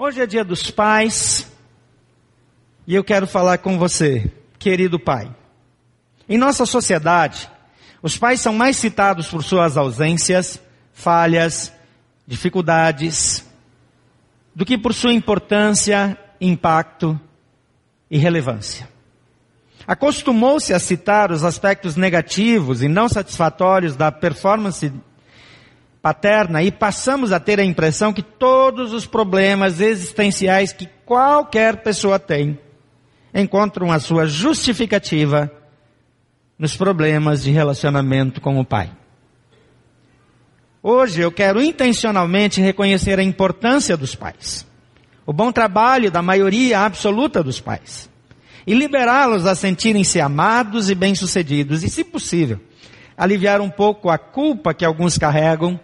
Hoje é dia dos pais e eu quero falar com você, querido pai. Em nossa sociedade, os pais são mais citados por suas ausências, falhas, dificuldades, do que por sua importância, impacto e relevância. Acostumou-se a citar os aspectos negativos e não satisfatórios da performance paterna e passamos a ter a impressão que todos os problemas existenciais que qualquer pessoa tem encontram a sua justificativa nos problemas de relacionamento com o pai. Hoje eu quero intencionalmente reconhecer a importância dos pais, o bom trabalho da maioria absoluta dos pais, e liberá-los a sentirem-se amados e bem-sucedidos, e, se possível, aliviar um pouco a culpa que alguns carregam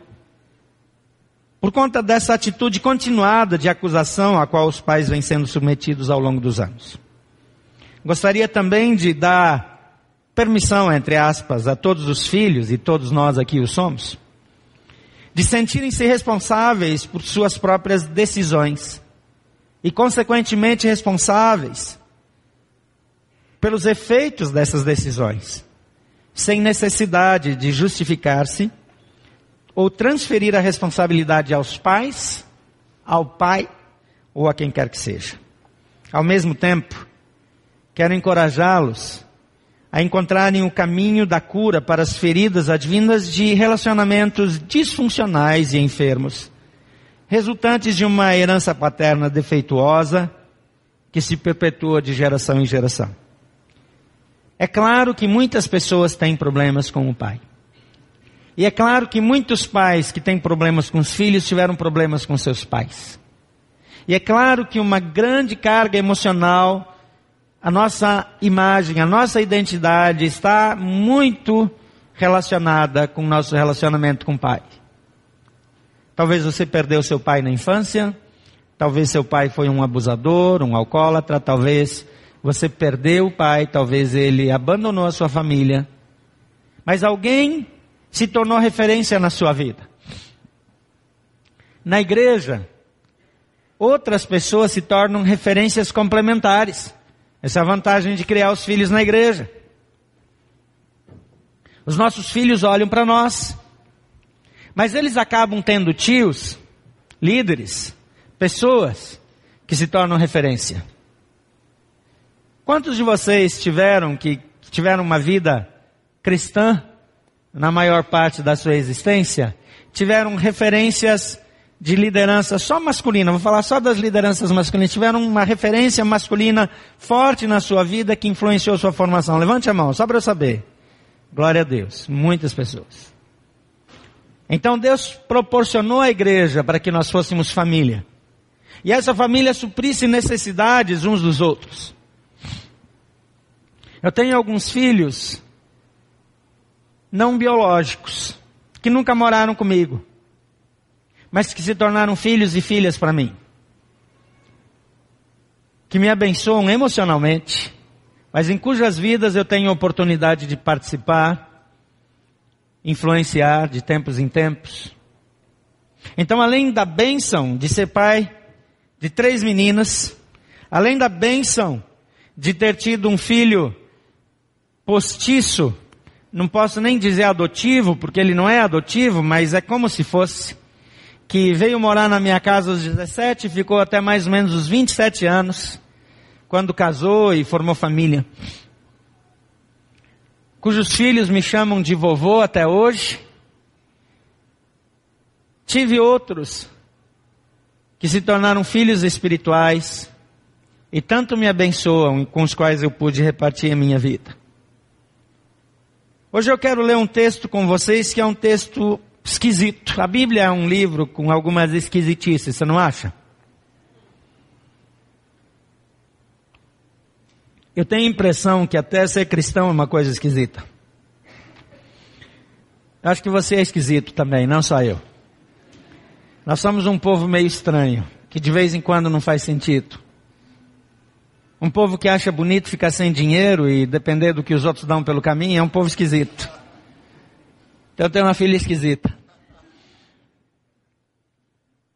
por conta dessa atitude continuada de acusação a qual os pais vêm sendo submetidos ao longo dos anos. Gostaria também de dar permissão, entre aspas, a todos os filhos, e todos nós aqui o somos, de sentirem-se responsáveis por suas próprias decisões e, consequentemente, responsáveis pelos efeitos dessas decisões, sem necessidade de justificar-se ou transferir a responsabilidade aos pais, ao pai ou a quem quer que seja. Ao mesmo tempo, quero encorajá-los a encontrarem o caminho da cura para as feridas advindas de relacionamentos disfuncionais e enfermos, resultantes de uma herança paterna defeituosa que se perpetua de geração em geração. É claro que muitas pessoas têm problemas com o pai. E é claro que muitos pais que têm problemas com os filhos tiveram problemas com seus pais. E é claro que uma grande carga emocional, a nossa imagem, a nossa identidade está muito relacionada com o nosso relacionamento com o pai. Talvez você perdeu seu pai na infância, talvez seu pai foi um abusador, um alcoólatra, talvez você perdeu o pai, talvez ele abandonou a sua família. Mas alguém se tornou referência na sua vida. Na igreja, outras pessoas se tornam referências complementares. Essa é a vantagem de criar os filhos na igreja. Os nossos filhos olham para nós, mas eles acabam tendo tios, líderes, pessoas que se tornam referência. Quantos de vocês tiveram que tiveram uma vida cristã na maior parte da sua existência, tiveram referências de liderança só masculina, vou falar só das lideranças masculinas, tiveram uma referência masculina forte na sua vida que influenciou sua formação. Levante a mão, só para eu saber. Glória a Deus. Muitas pessoas. Então Deus proporcionou a igreja para que nós fôssemos família. E essa família suprisse necessidades uns dos outros. Eu tenho alguns filhos não biológicos, que nunca moraram comigo, mas que se tornaram filhos e filhas para mim. Que me abençoam emocionalmente, mas em cujas vidas eu tenho oportunidade de participar, influenciar de tempos em tempos. Então, além da bênção de ser pai de três meninas, além da bênção de ter tido um filho postiço não posso nem dizer adotivo, porque ele não é adotivo, mas é como se fosse, que veio morar na minha casa aos 17, ficou até mais ou menos os 27 anos, quando casou e formou família. Cujos filhos me chamam de vovô até hoje. Tive outros que se tornaram filhos espirituais e tanto me abençoam com os quais eu pude repartir a minha vida. Hoje eu quero ler um texto com vocês que é um texto esquisito. A Bíblia é um livro com algumas esquisitices, você não acha? Eu tenho a impressão que até ser cristão é uma coisa esquisita. Acho que você é esquisito também, não só eu. Nós somos um povo meio estranho, que de vez em quando não faz sentido. Um povo que acha bonito ficar sem dinheiro e depender do que os outros dão pelo caminho é um povo esquisito. Então eu tenho uma filha esquisita.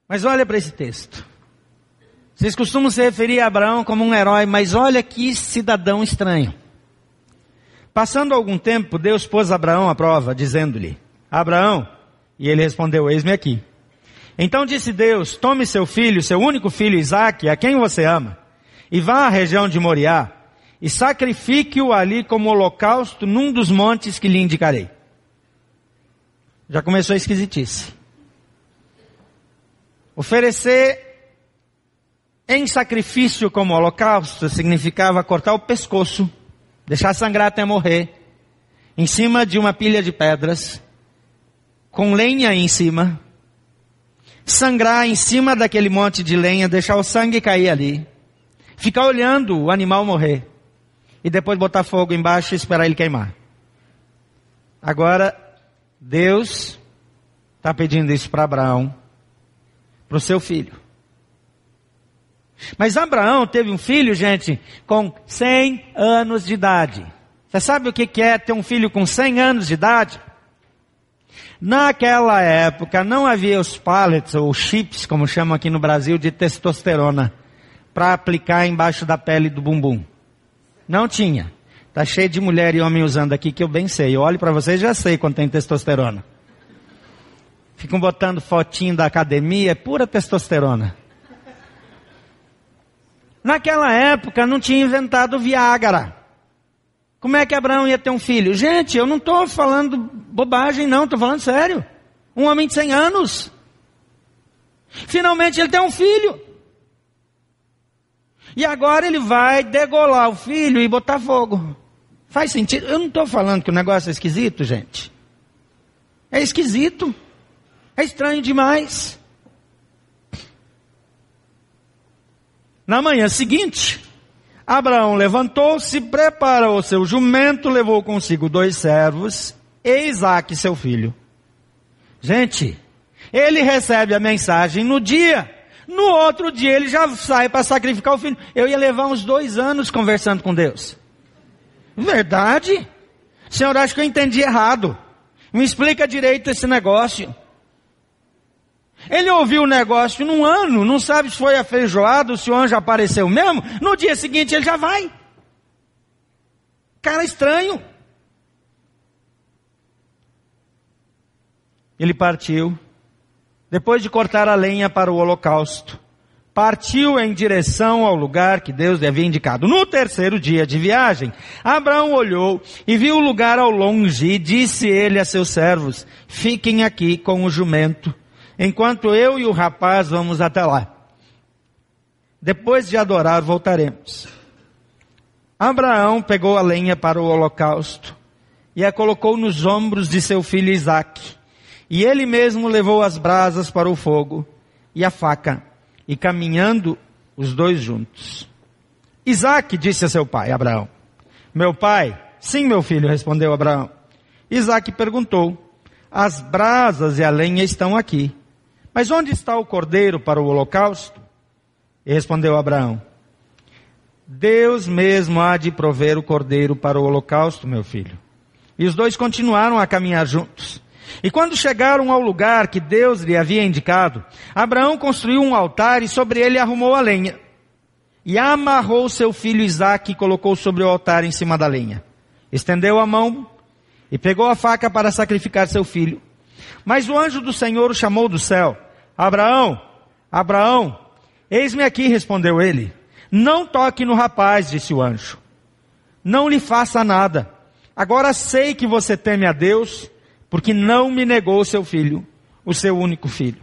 Mas olha para esse texto. Vocês costumam se referir a Abraão como um herói, mas olha que cidadão estranho. Passando algum tempo, Deus pôs Abraão à prova, dizendo-lhe: Abraão, e ele respondeu: Eis-me aqui. Então disse Deus: Tome seu filho, seu único filho Isaque, a quem você ama, e vá à região de Moriá, e sacrifique-o ali como holocausto num dos montes que lhe indicarei. Já começou a esquisitice. Oferecer em sacrifício como holocausto significava cortar o pescoço, deixar sangrar até morrer, em cima de uma pilha de pedras, com lenha em cima, sangrar em cima daquele monte de lenha, deixar o sangue cair ali, ficar olhando o animal morrer, e depois botar fogo embaixo e esperar ele queimar. Agora, Deus está pedindo isso para Abraão, para o seu filho. Mas Abraão teve um filho, gente, com 100 anos de idade. Você sabe o que é ter um filho com 100 anos de idade? Naquela época não havia os pallets ou chips, como chamam aqui no Brasil, de testosterona para aplicar embaixo da pele do bumbum. Não tinha. Tá cheio de mulher e homem usando aqui que eu bem sei. Eu olho para vocês já sei quando tem testosterona. Ficam botando fotinho da academia, é pura testosterona. Naquela época não tinha inventado Viagra. Como é que Abraão ia ter um filho? Gente, eu não estou falando bobagem, não, estou falando sério. Um homem de 100 anos. Finalmente ele tem um filho. E agora ele vai degolar o filho e botar fogo. Faz sentido? Eu não estou falando que o negócio é esquisito, gente. É esquisito. É estranho demais. Na manhã seguinte, Abraão levantou-se, preparou seu jumento, levou consigo dois servos e Isaac, seu filho. Gente, ele recebe a mensagem no dia. No outro dia ele já sai para sacrificar o filho. Eu ia levar uns dois anos conversando com Deus. Verdade? Senhor, acho que eu entendi errado. Me explica direito esse negócio. Ele ouviu o negócio num ano, não sabe se foi afeijoado, se o anjo apareceu mesmo. No dia seguinte ele já vai. Cara estranho. Ele partiu. Depois de cortar a lenha para o holocausto, partiu em direção ao lugar que Deus lhe havia indicado. No terceiro dia de viagem, Abraão olhou e viu o lugar ao longe e disse ele a seus servos: Fiquem aqui com o jumento enquanto eu e o rapaz vamos até lá. Depois de adorar, voltaremos. Abraão pegou a lenha para o holocausto e a colocou nos ombros de seu filho Isaque. E ele mesmo levou as brasas para o fogo e a faca, e caminhando os dois juntos. Isaque disse a seu pai, Abraão: Meu pai, sim, meu filho, respondeu Abraão. Isaque perguntou: As brasas e a lenha estão aqui, mas onde está o cordeiro para o holocausto? E respondeu Abraão: Deus mesmo há de prover o cordeiro para o holocausto, meu filho. E os dois continuaram a caminhar juntos. E quando chegaram ao lugar que Deus lhe havia indicado, Abraão construiu um altar e sobre ele arrumou a lenha. E amarrou seu filho Isaque e colocou sobre o altar em cima da lenha. Estendeu a mão e pegou a faca para sacrificar seu filho. Mas o anjo do Senhor o chamou do céu Abraão, Abraão, eis-me aqui, respondeu ele. Não toque no rapaz, disse o anjo. Não lhe faça nada. Agora sei que você teme a Deus, porque não me negou o seu filho, o seu único filho.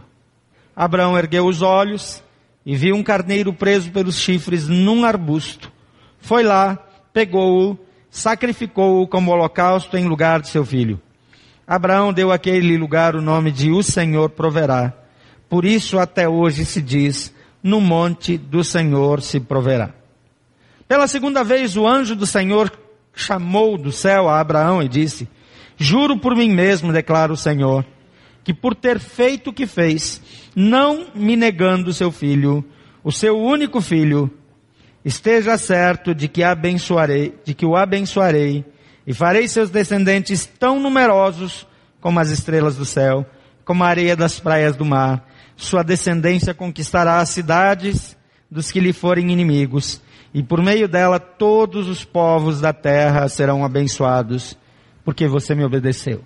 Abraão ergueu os olhos e viu um carneiro preso pelos chifres num arbusto. Foi lá, pegou-o, sacrificou-o como holocausto em lugar de seu filho. Abraão deu àquele lugar o nome de O Senhor Proverá. Por isso até hoje se diz, no monte do Senhor se proverá. Pela segunda vez o anjo do Senhor chamou do céu a Abraão e disse, juro por mim mesmo, declara o Senhor, que por ter feito o que fez, não me negando seu filho, o seu único filho, esteja certo de que abençoarei, de que o abençoarei e farei seus descendentes tão numerosos como as estrelas do céu, como a areia das praias do mar, sua descendência conquistará as cidades dos que lhe forem inimigos, e por meio dela todos os povos da terra serão abençoados, porque você me obedeceu.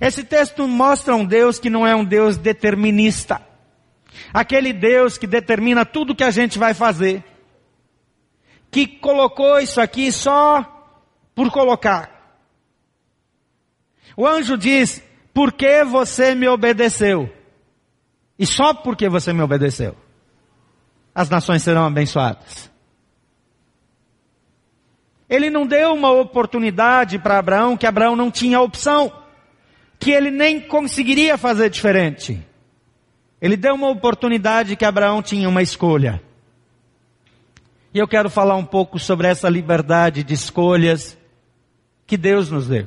Esse texto mostra um Deus que não é um Deus determinista. Aquele Deus que determina tudo que a gente vai fazer. Que colocou isso aqui só por colocar. O anjo diz: Por que você me obedeceu? E só porque você me obedeceu, as nações serão abençoadas. Ele não deu uma oportunidade para Abraão que Abraão não tinha opção, que ele nem conseguiria fazer diferente. Ele deu uma oportunidade que Abraão tinha uma escolha. E eu quero falar um pouco sobre essa liberdade de escolhas que Deus nos deu.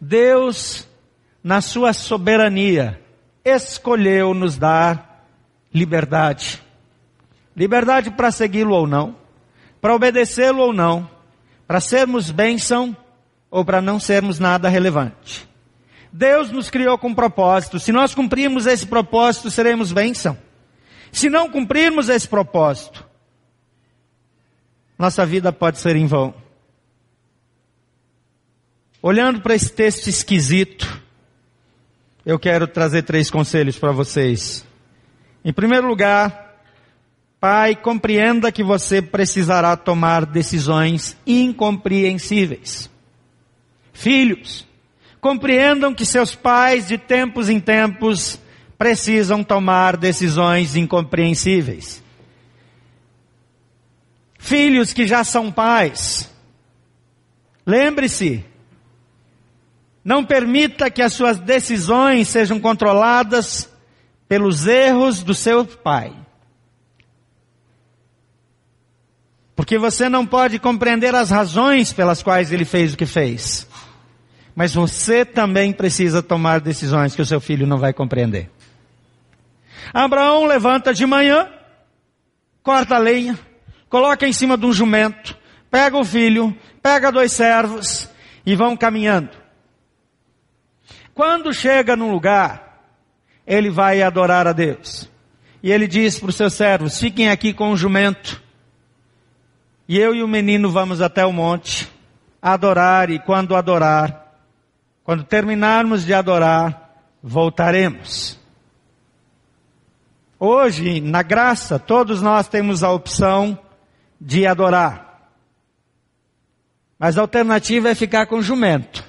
Deus, na sua soberania, escolheu nos dar liberdade. Liberdade para segui-lo ou não, para obedecê-lo ou não, para sermos bênção ou para não sermos nada relevante. Deus nos criou com propósito. Se nós cumprirmos esse propósito, seremos bênção. Se não cumprirmos esse propósito, nossa vida pode ser em vão. Olhando para esse texto esquisito, eu quero trazer três conselhos para vocês. Em primeiro lugar, pai, compreenda que você precisará tomar decisões incompreensíveis. Filhos, compreendam que seus pais, de tempos em tempos, precisam tomar decisões incompreensíveis. Filhos que já são pais, lembre-se, não permita que as suas decisões sejam controladas pelos erros do seu pai. Porque você não pode compreender as razões pelas quais ele fez o que fez. Mas você também precisa tomar decisões que o seu filho não vai compreender. Abraão levanta de manhã, corta a lenha, coloca em cima de um jumento, pega o filho, pega dois servos e vão caminhando. Quando chega num lugar, ele vai adorar a Deus. E ele diz para os seus servos: fiquem aqui com o jumento. E eu e o menino vamos até o monte adorar. E quando adorar, quando terminarmos de adorar, voltaremos. Hoje, na graça, todos nós temos a opção de adorar. Mas a alternativa é ficar com jumento.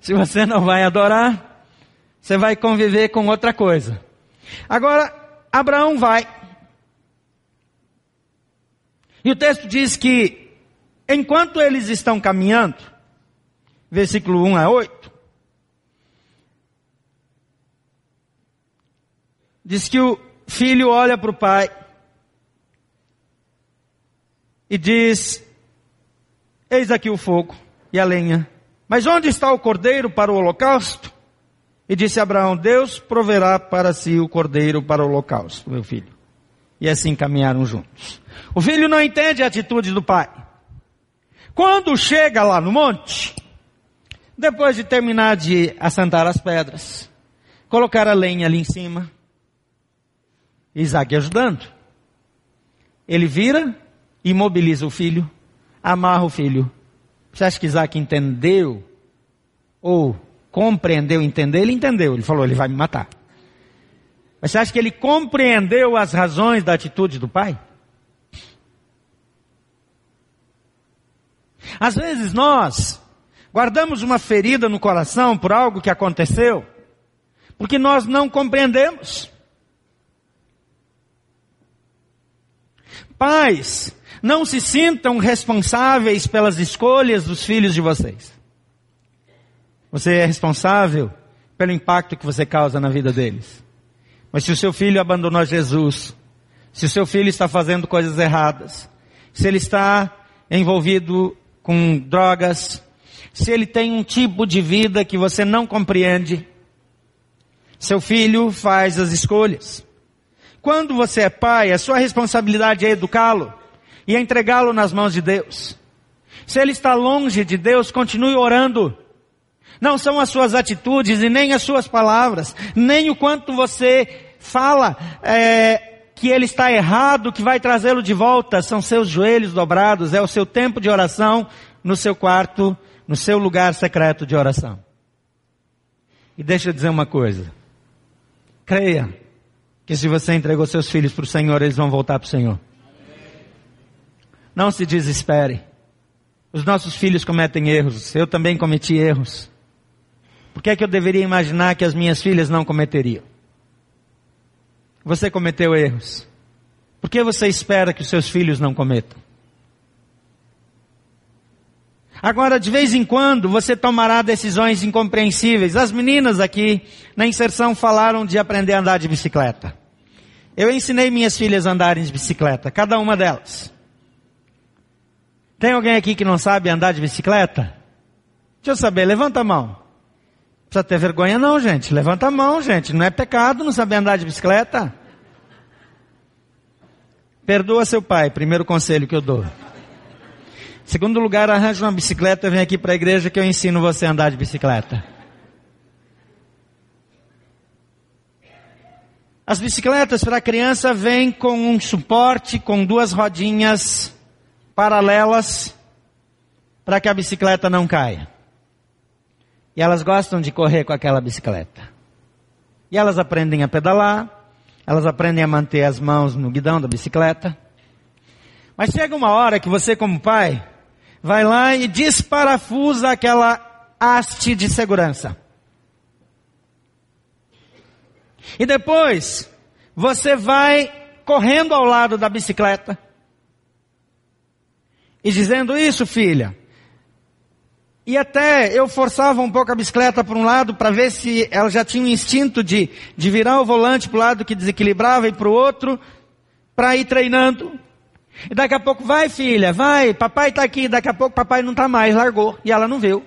Se você não vai adorar, você vai conviver com outra coisa. Agora, Abraão vai. E o texto diz que, enquanto eles estão caminhando, versículo 1 a 8, diz que o filho olha para o pai e diz: Eis aqui o fogo e a lenha, mas onde está o cordeiro para o holocausto? E disse Abraão: Deus proverá para si o cordeiro para o holocausto, meu filho. E assim caminharam juntos. O filho não entende a atitude do pai. Quando chega lá no monte, depois de terminar de assentar as pedras, colocar a lenha ali em cima, Isaac ajudando. Ele vira, imobiliza o filho, amarra o filho você acha que Isaac entendeu? Ou compreendeu, entendeu? Ele entendeu. Ele falou, ele vai me matar. Mas você acha que ele compreendeu as razões da atitude do pai? Às vezes nós guardamos uma ferida no coração por algo que aconteceu, porque nós não compreendemos. Pais não se sintam responsáveis pelas escolhas dos filhos de vocês. Você é responsável pelo impacto que você causa na vida deles. Mas se o seu filho abandonou Jesus, se o seu filho está fazendo coisas erradas, se ele está envolvido com drogas, se ele tem um tipo de vida que você não compreende, seu filho faz as escolhas. Quando você é pai, a sua responsabilidade é educá-lo e entregá-lo nas mãos de Deus. Se ele está longe de Deus, continue orando. Não são as suas atitudes e nem as suas palavras, nem o quanto você fala é, que ele está errado, que vai trazê-lo de volta, são seus joelhos dobrados, é o seu tempo de oração no seu quarto, no seu lugar secreto de oração. E deixa eu dizer uma coisa. Creia que se você entregou seus filhos para o Senhor, eles vão voltar para o Senhor. Não se desespere. Os nossos filhos cometem erros. Eu também cometi erros. Por que é que eu deveria imaginar que as minhas filhas não cometeriam? Você cometeu erros. Por que você espera que os seus filhos não cometam? Agora, de vez em quando, você tomará decisões incompreensíveis. As meninas aqui, na inserção, falaram de aprender a andar de bicicleta. Eu ensinei minhas filhas a andarem de bicicleta, cada uma delas. Tem alguém aqui que não sabe andar de bicicleta? Deixa eu saber, levanta a mão. Precisa ter vergonha não, gente. Levanta a mão, gente. Não é pecado não saber andar de bicicleta. Perdoa seu pai, primeiro conselho que eu dou. Segundo lugar, arranja uma bicicleta e vem aqui para a igreja que eu ensino você a andar de bicicleta. As bicicletas para a criança vêm com um suporte, com duas rodinhas paralelas, para que a bicicleta não caia. E elas gostam de correr com aquela bicicleta. E elas aprendem a pedalar, elas aprendem a manter as mãos no guidão da bicicleta. Mas chega uma hora que você, como pai, vai lá e desparafusa aquela haste de segurança. E depois, você vai correndo ao lado da bicicleta e dizendo isso, filha. E até eu forçava um pouco a bicicleta para um lado para ver se ela já tinha o instinto de, de virar o volante para o lado que desequilibrava e para o outro, para ir treinando. E daqui a pouco, vai filha, vai, papai está aqui, daqui a pouco papai não está mais, largou. E ela não viu.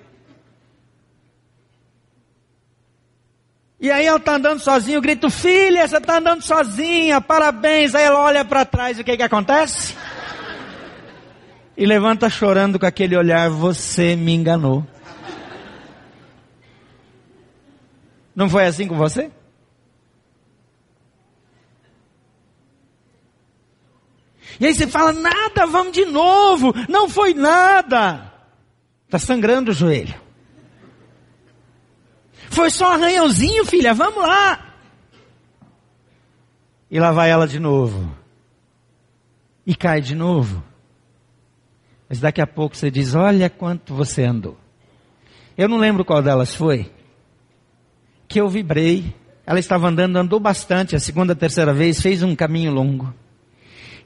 E aí ela está andando sozinha, eu grito, filha, você está andando sozinha, parabéns. Aí ela olha para trás, o que que acontece? E levanta chorando com aquele olhar, você me enganou. Não foi assim com você? E aí você fala, nada, vamos de novo. Não foi nada. Está sangrando o joelho. Foi só um arranhãozinho, filha, vamos lá. E lá vai ela de novo. E cai de novo. Mas daqui a pouco você diz, olha quanto você andou. Eu não lembro qual delas foi. Que eu vibrei. Ela estava andando, andou bastante, a segunda, a terceira vez, fez um caminho longo.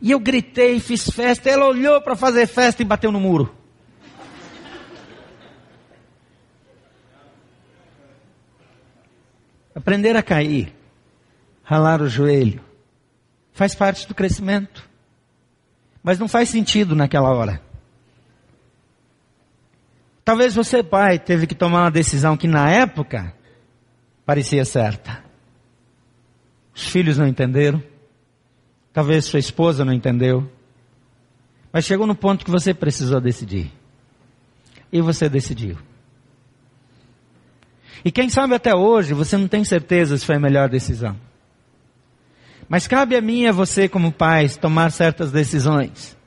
E eu gritei, fiz festa. Ela olhou para fazer festa e bateu no muro. Aprender a cair, ralar o joelho, faz parte do crescimento. Mas não faz sentido naquela hora. Talvez você, pai, teve que tomar uma decisão que na época parecia certa. Os filhos não entenderam. Talvez sua esposa não entendeu. Mas chegou no ponto que você precisou decidir. E você decidiu. E quem sabe até hoje você não tem certeza se foi a melhor decisão. Mas cabe a mim e a você como pais tomar certas decisões.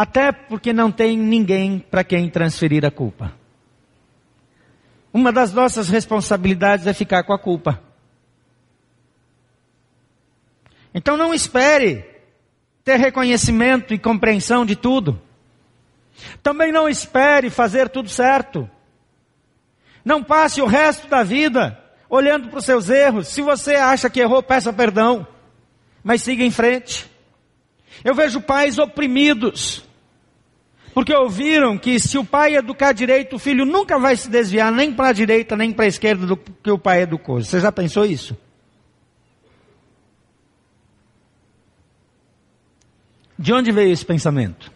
Até porque não tem ninguém para quem transferir a culpa. Uma das nossas responsabilidades é ficar com a culpa. Então não espere ter reconhecimento e compreensão de tudo. Também não espere fazer tudo certo. Não passe o resto da vida olhando para os seus erros. Se você acha que errou, peça perdão. Mas siga em frente. Eu vejo pais oprimidos. Porque ouviram que se o pai educar direito, o filho nunca vai se desviar nem para a direita nem para a esquerda do que o pai educou. Você já pensou isso? De onde veio esse pensamento?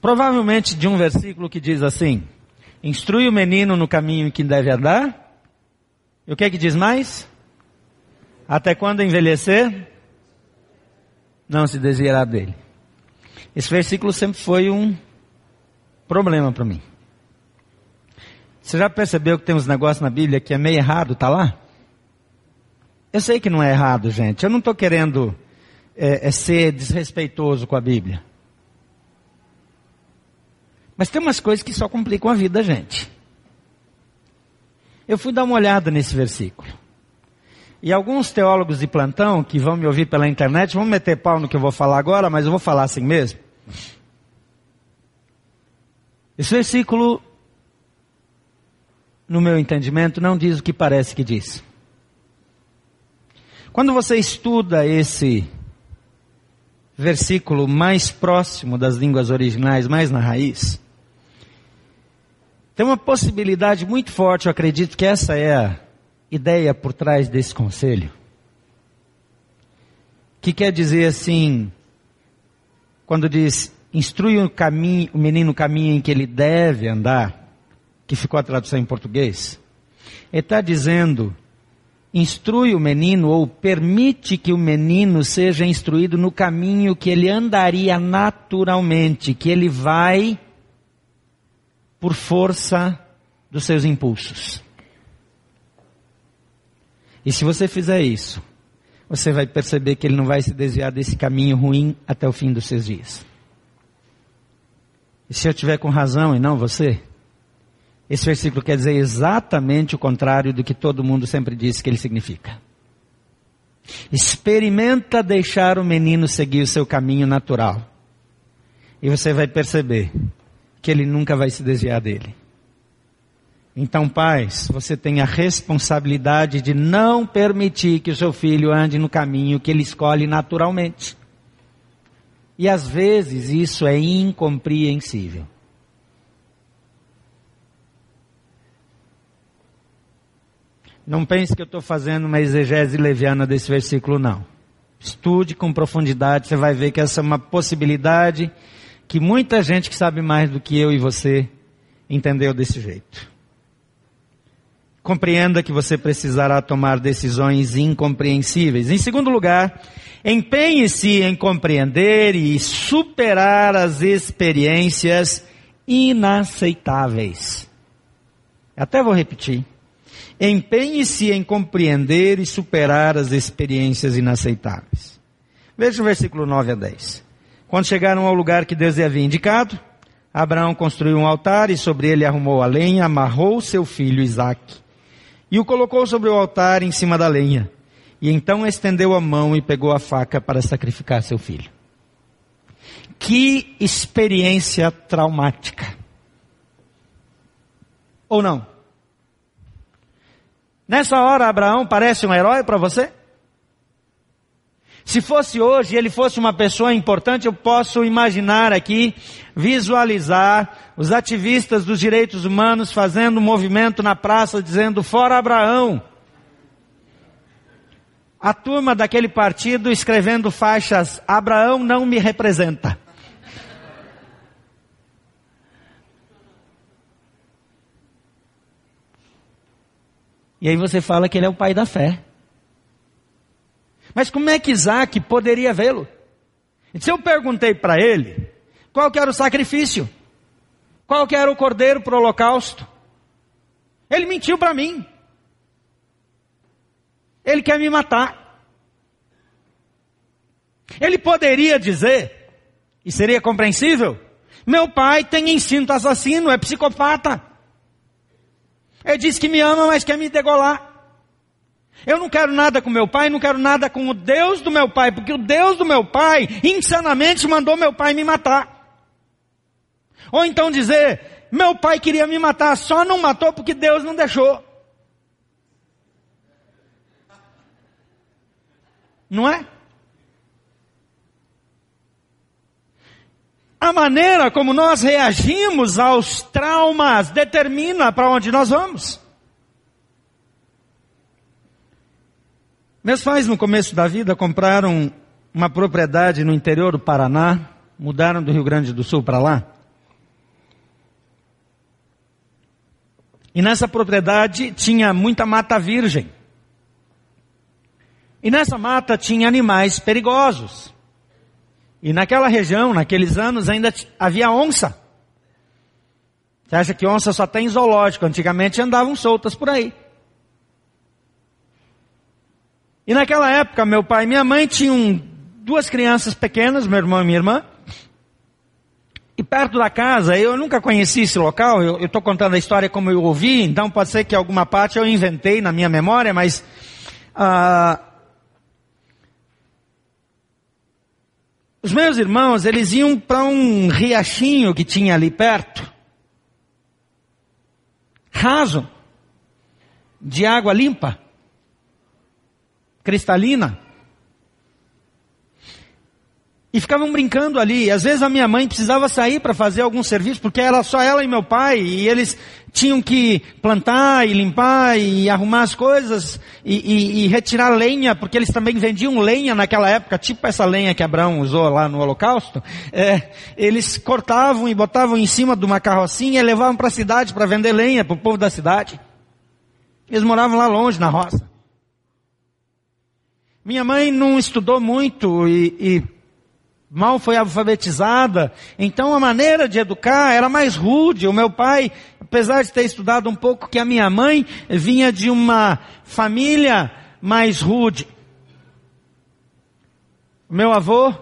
Provavelmente de um versículo que diz assim: Instrui o menino no caminho que deve andar. E o que é que diz mais? Até quando envelhecer, não se desviará dele. Esse versículo sempre foi um problema para mim. Você já percebeu que tem uns negócios na Bíblia que é meio errado, tá lá? Eu sei que não é errado, gente. Eu não estou querendo é, é ser desrespeitoso com a Bíblia. Mas tem umas coisas que só complicam a vida da gente. Eu fui dar uma olhada nesse versículo. E alguns teólogos de plantão que vão me ouvir pela internet vão meter pau no que eu vou falar agora, mas eu vou falar assim mesmo. Esse versículo, no meu entendimento, não diz o que parece que diz. Quando você estuda esse versículo mais próximo das línguas originais, mais na raiz, tem uma possibilidade muito forte, eu acredito que essa é a ideia por trás desse conselho. Que quer dizer assim, quando diz, instrui o, caminho, o menino o caminho em que ele deve andar, que ficou a tradução em português, ele está dizendo, instrui o menino ou permite que o menino seja instruído no caminho que ele andaria naturalmente, que ele vai por força dos seus impulsos. E se você fizer isso, você vai perceber que ele não vai se desviar desse caminho ruim até o fim dos seus dias. E se eu tiver com razão e não você, esse versículo quer dizer exatamente o contrário do que todo mundo sempre diz que ele significa. Experimenta deixar o menino seguir o seu caminho natural. E você vai perceber que ele nunca vai se desviar dele. Então, pais, você tem a responsabilidade de não permitir que o seu filho ande no caminho que ele escolhe naturalmente. E às vezes isso é incompreensível. Não pense que eu estou fazendo uma exegese leviana desse versículo, não. Estude com profundidade, você vai ver que essa é uma possibilidade que muita gente que sabe mais do que eu e você entendeu desse jeito. Compreenda que você precisará tomar decisões incompreensíveis. Em segundo lugar, empenhe-se em compreender e superar as experiências inaceitáveis. Até vou repetir. Empenhe-se em compreender e superar as experiências inaceitáveis. Veja o versículo 9 a 10. Quando chegaram ao lugar que Deus lhe havia indicado, Abraão construiu um altar e sobre ele arrumou a lenha, amarrou seu filho Isaque e o colocou sobre o altar em cima da lenha. E então estendeu a mão e pegou a faca para sacrificar seu filho. Que experiência traumática. Ou não? Nessa hora, Abraão parece um herói para você? Se fosse hoje, ele fosse uma pessoa importante, eu posso imaginar aqui, visualizar os ativistas dos direitos humanos fazendo um movimento na praça dizendo fora Abraão. A turma daquele partido escrevendo faixas, Abraão não me representa. E aí você fala que ele é o pai da fé. Mas como é que Isaac poderia vê-lo? Se eu perguntei para ele, qual que era o sacrifício? Qual que era o cordeiro para o holocausto? Ele mentiu para mim. Ele quer me matar. Ele poderia dizer, e seria compreensível, meu pai tem instinto assassino, é psicopata. Ele diz que me ama, mas quer me degolar. Eu não quero nada com meu pai, não quero nada com o Deus do meu pai, porque o Deus do meu pai insanamente mandou meu pai me matar. Ou então dizer, meu pai queria me matar, só não matou porque Deus não deixou. Não é? A maneira como nós reagimos aos traumas determina para onde nós vamos. Meus pais, no começo da vida, compraram uma propriedade no interior do Paraná, mudaram do Rio Grande do Sul para lá. E nessa propriedade tinha muita mata virgem. E nessa mata tinha animais perigosos. E naquela região, naqueles anos, ainda havia onça. Você acha que onça só tem zoológico? Antigamente andavam soltas por aí. E naquela época, meu pai e minha mãe tinham duas crianças pequenas, meu irmão e minha irmã. E perto da casa, eu nunca conheci esse local, eu estou contando a história como eu ouvi, então pode ser que alguma parte eu inventei na minha memória, mas ah, os meus irmãos, eles iam para um riachinho que tinha ali perto, raso, de água limpa, cristalina. E ficavam brincando ali. Às vezes a minha mãe precisava sair para fazer algum serviço, porque era só ela e meu pai, e eles tinham que plantar e limpar e arrumar as coisas e, e, e retirar lenha, porque eles também vendiam lenha naquela época, tipo essa lenha que Abraão usou lá no Holocausto. É, eles cortavam e botavam em cima de uma carrocinha e levavam para a cidade para vender lenha para o povo da cidade. Eles moravam lá longe, na roça. Minha mãe não estudou muito e, e mal foi alfabetizada, então a maneira de educar era mais rude. O meu pai, apesar de ter estudado um pouco que a minha mãe, vinha de uma família mais rude. O meu avô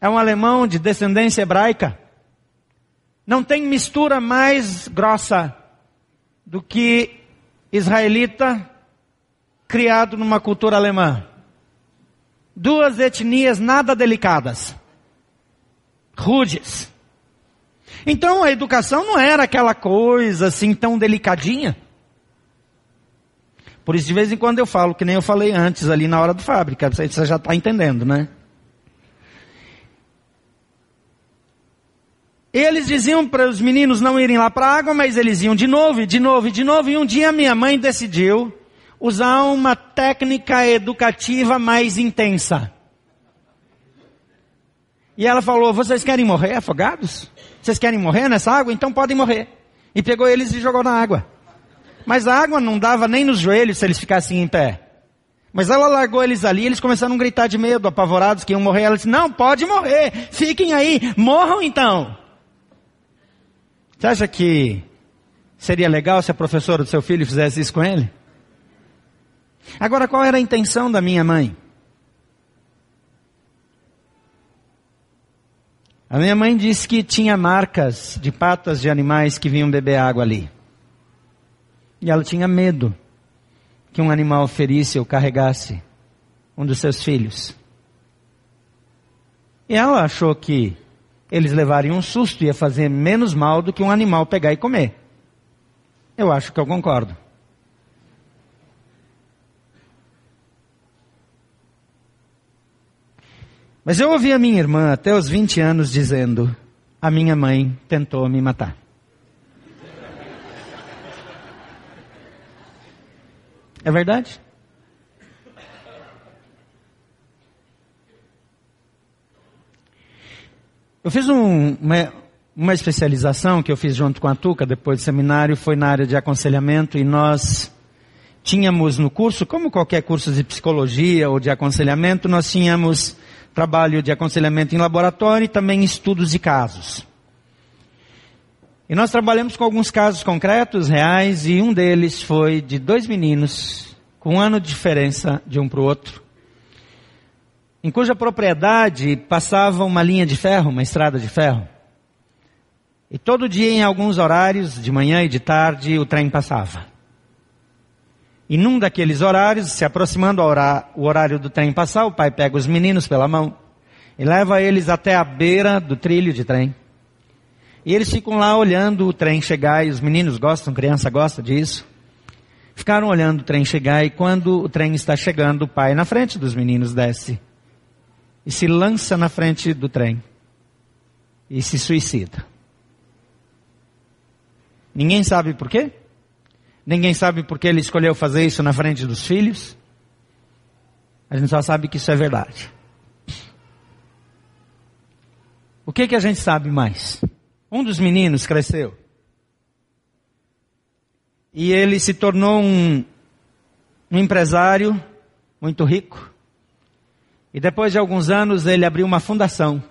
é um alemão de descendência hebraica. Não tem mistura mais grossa do que israelita criado numa cultura alemã duas etnias nada delicadas, rudes. Então a educação não era aquela coisa assim tão delicadinha. Por isso de vez em quando eu falo, que nem eu falei antes ali na hora do fábrica, você já está entendendo, né? Eles diziam para os meninos não irem lá para a água, mas eles iam de novo, de novo, de novo, e um dia minha mãe decidiu usar uma técnica educativa mais intensa. E ela falou: Vocês querem morrer afogados? Vocês querem morrer nessa água? Então podem morrer. E pegou eles e jogou na água. Mas a água não dava nem nos joelhos se eles ficassem em pé. Mas ela largou eles ali, eles começaram a gritar de medo, apavorados que iam morrer. Ela disse: Não, pode morrer, fiquem aí, morram então. Você acha que seria legal se a professora do seu filho fizesse isso com ele? Agora, qual era a intenção da minha mãe? A minha mãe disse que tinha marcas de patas de animais que vinham beber água ali. E ela tinha medo que um animal ferisse ou carregasse um dos seus filhos. E ela achou que eles levariam um susto ia fazer menos mal do que um animal pegar e comer. Eu acho que eu concordo. Mas eu ouvi a minha irmã até os 20 anos dizendo: a minha mãe tentou me matar. É verdade? Eu fiz um, uma, uma especialização que eu fiz junto com a Tuca depois do seminário, foi na área de aconselhamento e nós tínhamos no curso, como qualquer curso de psicologia ou de aconselhamento, nós tínhamos trabalho de aconselhamento em laboratório e também estudos de casos. E nós trabalhamos com alguns casos concretos, reais, e um deles foi de dois meninos, com um ano de diferença de um para o outro, em cuja propriedade passava uma linha de ferro, uma estrada de ferro. E todo dia, em alguns horários, de manhã e de tarde, o trem passava. E num daqueles horários, se aproximando o horário do trem passar, o pai pega os meninos pela mão e leva eles até a beira do trilho de trem. E eles ficam lá olhando o trem chegar, e os meninos gostam, criança gosta disso. Ficaram olhando o trem chegar, e quando o trem está chegando, o pai na frente dos meninos desce e se lança na frente do trem e se suicida. Ninguém sabe por quê? Ninguém sabe por que ele escolheu fazer isso na frente dos filhos. A gente só sabe que isso é verdade. O que que a gente sabe mais? Um dos meninos cresceu. E ele se tornou um, um empresário muito rico. E depois de alguns anos ele abriu uma fundação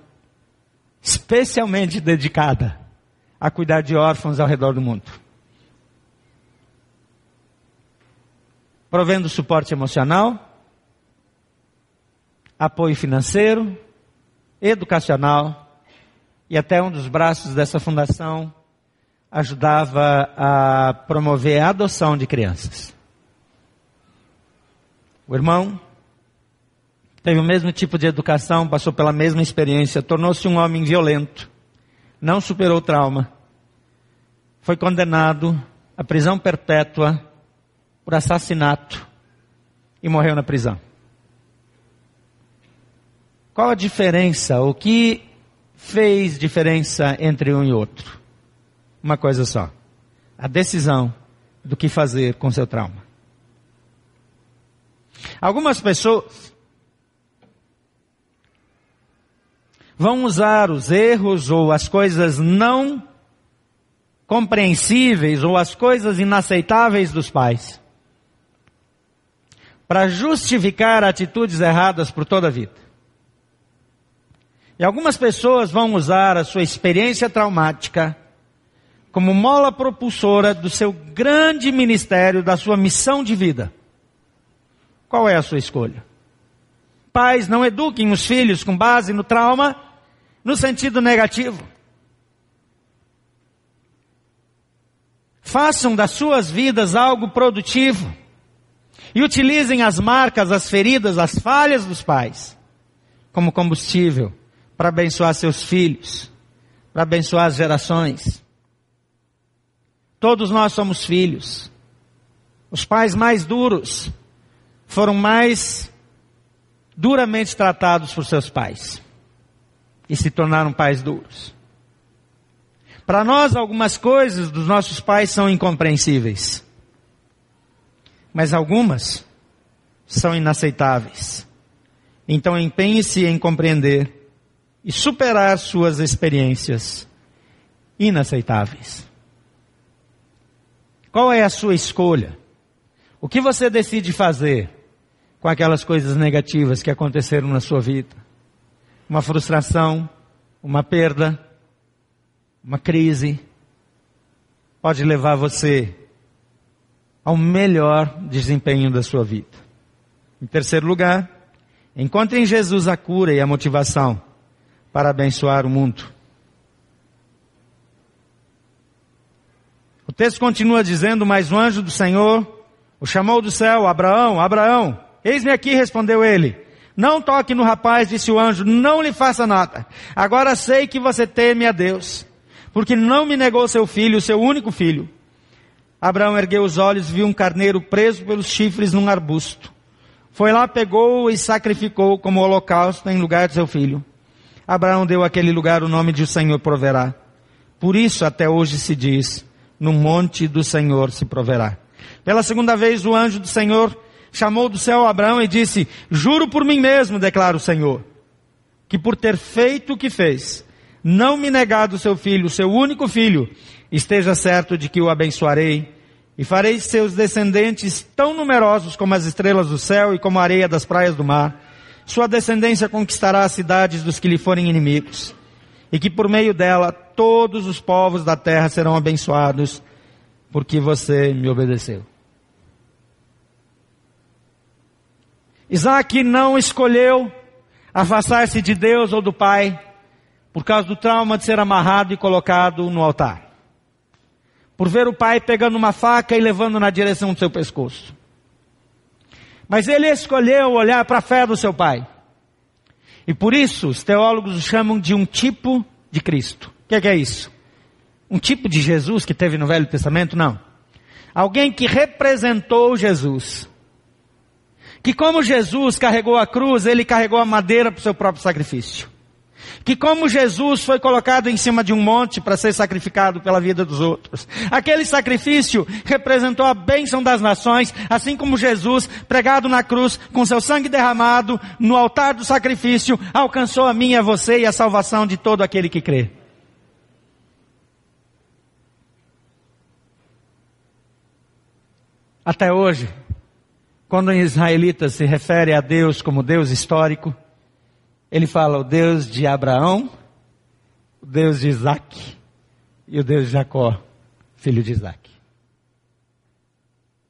especialmente dedicada a cuidar de órfãos ao redor do mundo. Provendo suporte emocional, apoio financeiro, educacional, e até um dos braços dessa fundação ajudava a promover a adoção de crianças. O irmão teve o mesmo tipo de educação, passou pela mesma experiência, tornou-se um homem violento, não superou o trauma, foi condenado à prisão perpétua por assassinato e morreu na prisão. Qual a diferença? O que fez diferença entre um e outro? Uma coisa só: a decisão do que fazer com seu trauma. Algumas pessoas vão usar os erros ou as coisas não compreensíveis ou as coisas inaceitáveis dos pais para justificar atitudes erradas por toda a vida. E algumas pessoas vão usar a sua experiência traumática como mola propulsora do seu grande ministério, da sua missão de vida. Qual é a sua escolha? Pais, não eduquem os filhos com base no trauma, no sentido negativo. Façam das suas vidas algo produtivo. E utilizem as marcas, as feridas, as falhas dos pais como combustível para abençoar seus filhos, para abençoar as gerações. Todos nós somos filhos. Os pais mais duros foram mais duramente tratados por seus pais e se tornaram pais duros. Para nós, algumas coisas dos nossos pais são incompreensíveis, mas algumas são inaceitáveis. Então empenhe-se em compreender e superar suas experiências inaceitáveis. Qual é a sua escolha? O que você decide fazer com aquelas coisas negativas que aconteceram na sua vida? Uma frustração, uma perda, uma crise, pode levar você ao melhor desempenho da sua vida. Em terceiro lugar, encontre em Jesus a cura e a motivação para abençoar o mundo. O texto continua dizendo, mas o anjo do Senhor o chamou do céu, Abraão, Abraão, eis-me aqui, respondeu ele. Não toque no rapaz, disse o anjo, não lhe faça nada. Agora sei que você teme a Deus, porque não me negou seu filho, seu único filho. Abraão ergueu os olhos e viu um carneiro preso pelos chifres num arbusto. Foi lá, pegou e sacrificou como holocausto em lugar de seu filho. Abraão deu àquele lugar o nome de o Senhor proverá. Por isso até hoje se diz, no monte do Senhor se proverá. Pela segunda vez o anjo do Senhor chamou do céu Abraão e disse, juro por mim mesmo, declara o Senhor, que por ter feito o que fez, não me negado seu filho, seu único filho, esteja certo de que o abençoarei e farei seus descendentes tão numerosos como as estrelas do céu e como a areia das praias do mar. Sua descendência conquistará as cidades dos que lhe forem inimigos e que por meio dela todos os povos da terra serão abençoados, porque você me obedeceu. Isaac não escolheu afastar-se de Deus ou do Pai por causa do trauma de ser amarrado e colocado no altar. Por ver o pai pegando uma faca e levando na direção do seu pescoço. Mas ele escolheu olhar para a fé do seu pai. E por isso os teólogos o chamam de um tipo de Cristo. O que, é que é isso? Um tipo de Jesus que teve no Velho Testamento? Não. Alguém que representou Jesus. Que como Jesus carregou a cruz, ele carregou a madeira para o seu próprio sacrifício. Que como Jesus foi colocado em cima de um monte para ser sacrificado pela vida dos outros. Aquele sacrifício representou a bênção das nações, assim como Jesus, pregado na cruz, com seu sangue derramado no altar do sacrifício, alcançou a mim, a você e a salvação de todo aquele que crê. Até hoje, quando os israelitas se refere a Deus como Deus histórico, ele fala o Deus de Abraão, o Deus de Isaac e o Deus de Jacó, filho de Isaac.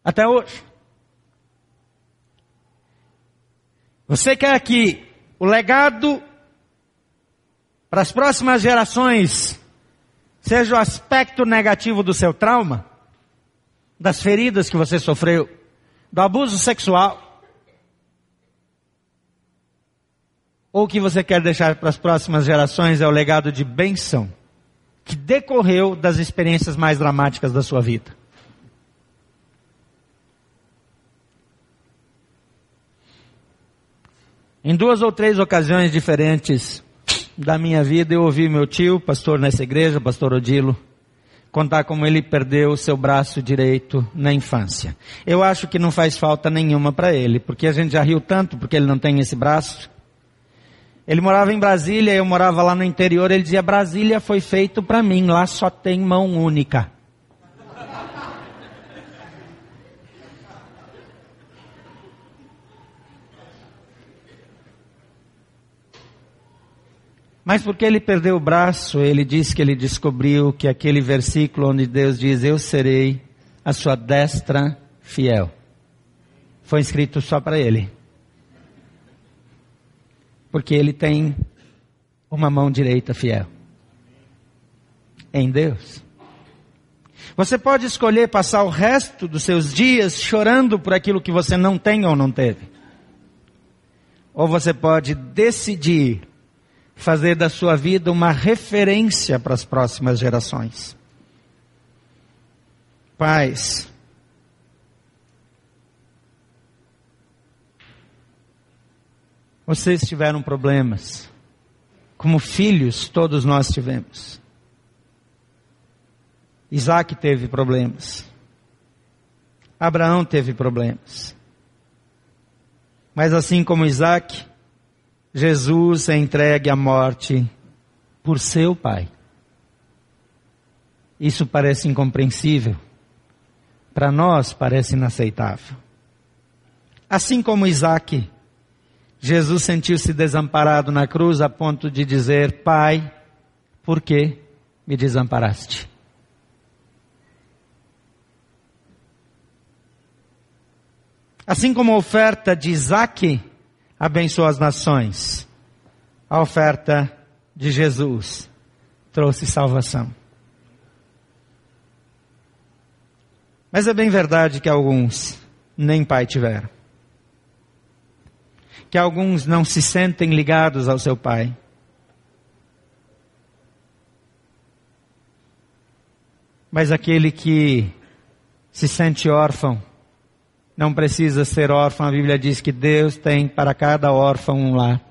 Até hoje. Você quer que o legado para as próximas gerações seja o aspecto negativo do seu trauma? Das feridas que você sofreu? Do abuso sexual? Ou que você quer deixar para as próximas gerações é o legado de bênção que decorreu das experiências mais dramáticas da sua vida? Em duas ou três ocasiões diferentes da minha vida, eu ouvi meu tio, pastor nessa igreja, pastor Odilo, contar como ele perdeu o seu braço direito na infância. Eu acho que não faz falta nenhuma para ele, porque a gente já riu tanto porque ele não tem esse braço. Ele morava em Brasília, eu morava lá no interior, ele dizia: Brasília foi feito para mim, lá só tem mão única. Mas porque ele perdeu o braço, ele diz que ele descobriu que aquele versículo onde Deus diz: Eu serei a sua destra fiel. Foi escrito só para ele. Porque ele tem uma mão direita fiel. Em Deus. Você pode escolher passar o resto dos seus dias chorando por aquilo que você não tem ou não teve. Ou você pode decidir fazer da sua vida uma referência para as próximas gerações. Pais, vocês tiveram problemas, como filhos todos nós tivemos. Isaac teve problemas. Abraão teve problemas. Mas assim como Isaac, Jesus é entregue à morte por seu pai. Isso parece incompreensível. Para nós parece inaceitável. Assim como Isaac, Jesus sentiu-se desamparado na cruz a ponto de dizer: Pai, por que me desamparaste? Assim como a oferta de Isaac abençoou as nações. A oferta de Jesus trouxe salvação. Mas é bem verdade que alguns nem pai tiveram. Que alguns não se sentem ligados ao seu pai. Mas aquele que se sente órfão não precisa ser órfão. A Bíblia diz que Deus tem para cada órfão um lar.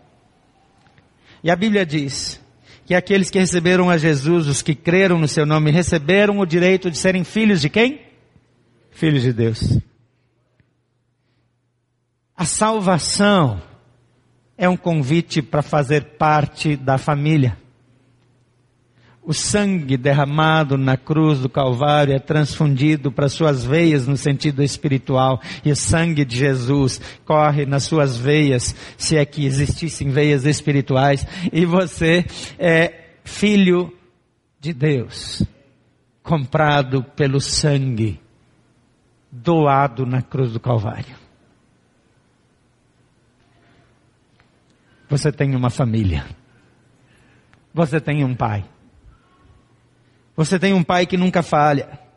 E a Bíblia diz que aqueles que receberam a Jesus, os que creram no seu nome, receberam o direito de serem filhos de quem? Filhos de Deus. A salvação é um convite para fazer parte da família. O sangue derramado na cruz do Calvário é transfundido para suas veias no sentido espiritual. E o sangue de Jesus corre nas suas veias, se é que existissem veias espirituais. E você é filho de Deus, comprado pelo sangue, doado na cruz do Calvário. Você tem uma família. Você tem um pai. Você tem um pai que nunca falha.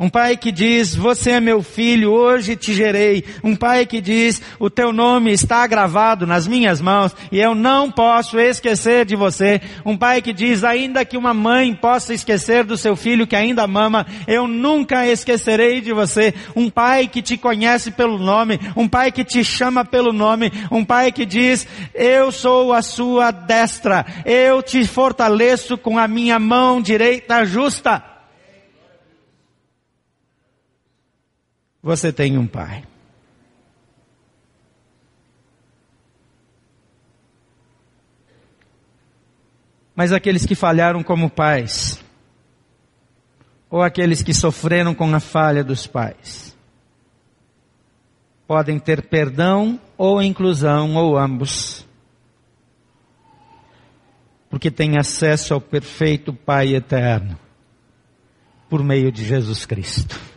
Um pai que diz, você é meu filho, hoje te gerei. Um pai que diz, o teu nome está gravado nas minhas mãos e eu não posso esquecer de você. Um pai que diz, ainda que uma mãe possa esquecer do seu filho que ainda mama, eu nunca esquecerei de você. Um pai que te conhece pelo nome, um pai que te chama pelo nome, um pai que diz, eu sou a sua destra, eu te fortaleço com a minha mão direita justa. Você tem um pai. Mas aqueles que falharam como pais, ou aqueles que sofreram com a falha dos pais, podem ter perdão ou inclusão, ou ambos, porque têm acesso ao perfeito Pai eterno, por meio de Jesus Cristo.